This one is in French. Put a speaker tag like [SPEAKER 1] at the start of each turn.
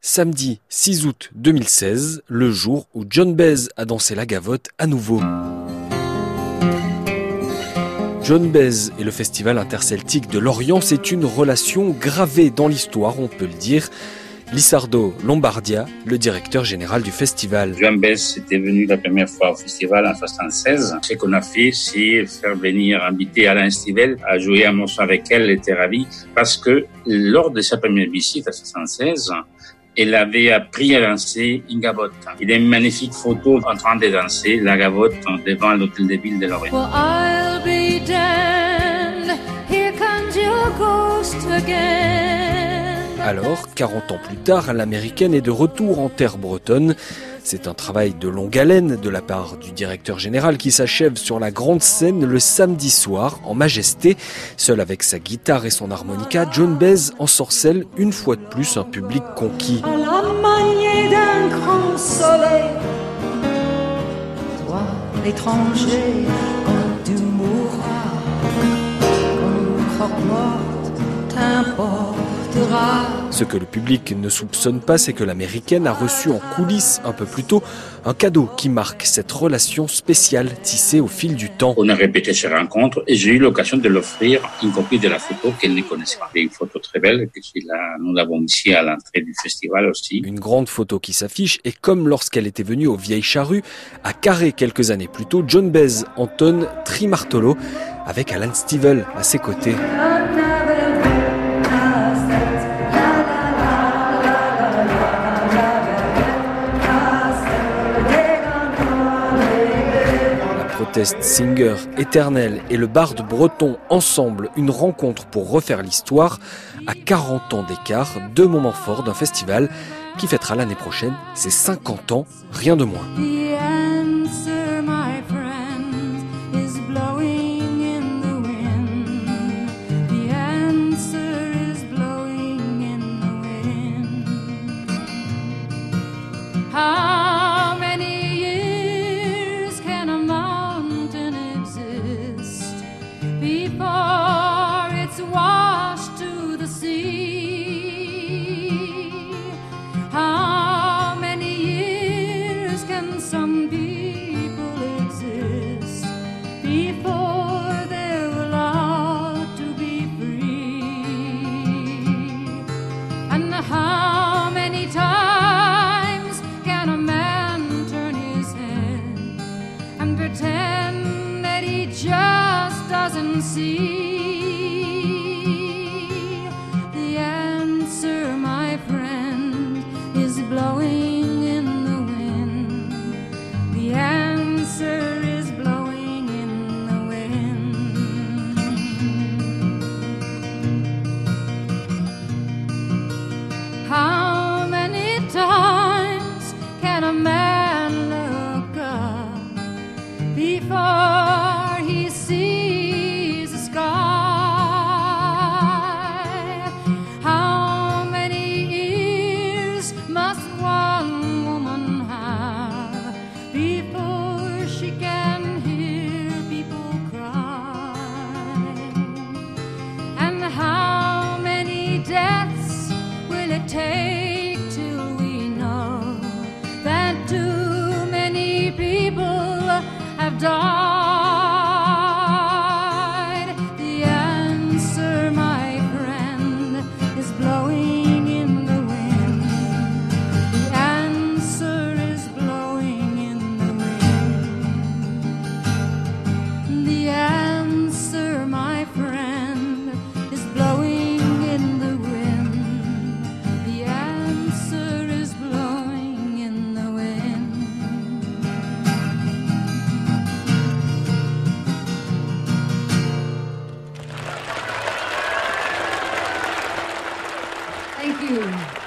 [SPEAKER 1] Samedi 6 août 2016, le jour où John Baez a dansé la gavotte à nouveau. John Baez et le Festival interceltique de Lorient, c'est une relation gravée dans l'histoire, on peut le dire. Lissardo Lombardia, le directeur général du festival.
[SPEAKER 2] John Baez était venu la première fois au festival en 76. Ce qu'on a fait, c'est faire venir, inviter Alain Stivel à jouer un morceau avec elle. Elle était ravie parce que lors de sa première visite à 76, elle avait appris à danser une gavotte. Il y a une magnifique photo en train de danser la gavotte devant l'hôtel de ville de Lorient.
[SPEAKER 3] Well, I'll be damned. Here comes your ghost again.
[SPEAKER 1] Alors, 40 ans plus tard, l'américaine est de retour en terre bretonne. C'est un travail de longue haleine de la part du directeur général qui s'achève sur la grande scène le samedi soir en majesté. Seul avec sa guitare et son harmonica, John Baez ensorcelle une fois de plus un public conquis.
[SPEAKER 3] Toi, l'étranger, tu mourras.
[SPEAKER 1] Ce que le public ne soupçonne pas, c'est que l'américaine a reçu en coulisses un peu plus tôt un cadeau qui marque cette relation spéciale tissée au fil du temps.
[SPEAKER 2] On a répété ces rencontres et j'ai eu l'occasion de l'offrir une copie de la photo qu'elle ne connaissait pas. Une photo très belle que nous l'avons ici à l'entrée du festival aussi.
[SPEAKER 1] Une grande photo qui s'affiche et comme lorsqu'elle était venue aux Vieilles Charrues, à Carré quelques années plus tôt, John Baez entonne Trimartolo avec Alan Stivell à ses côtés. Proteste singer éternelle et le barde breton ensemble, une rencontre pour refaire l'histoire. À 40 ans d'écart, deux moments forts d'un festival qui fêtera l'année prochaine ses 50 ans, rien de moins.
[SPEAKER 3] Before it's washed see? Deaths will it take till we know that too many people have died? you.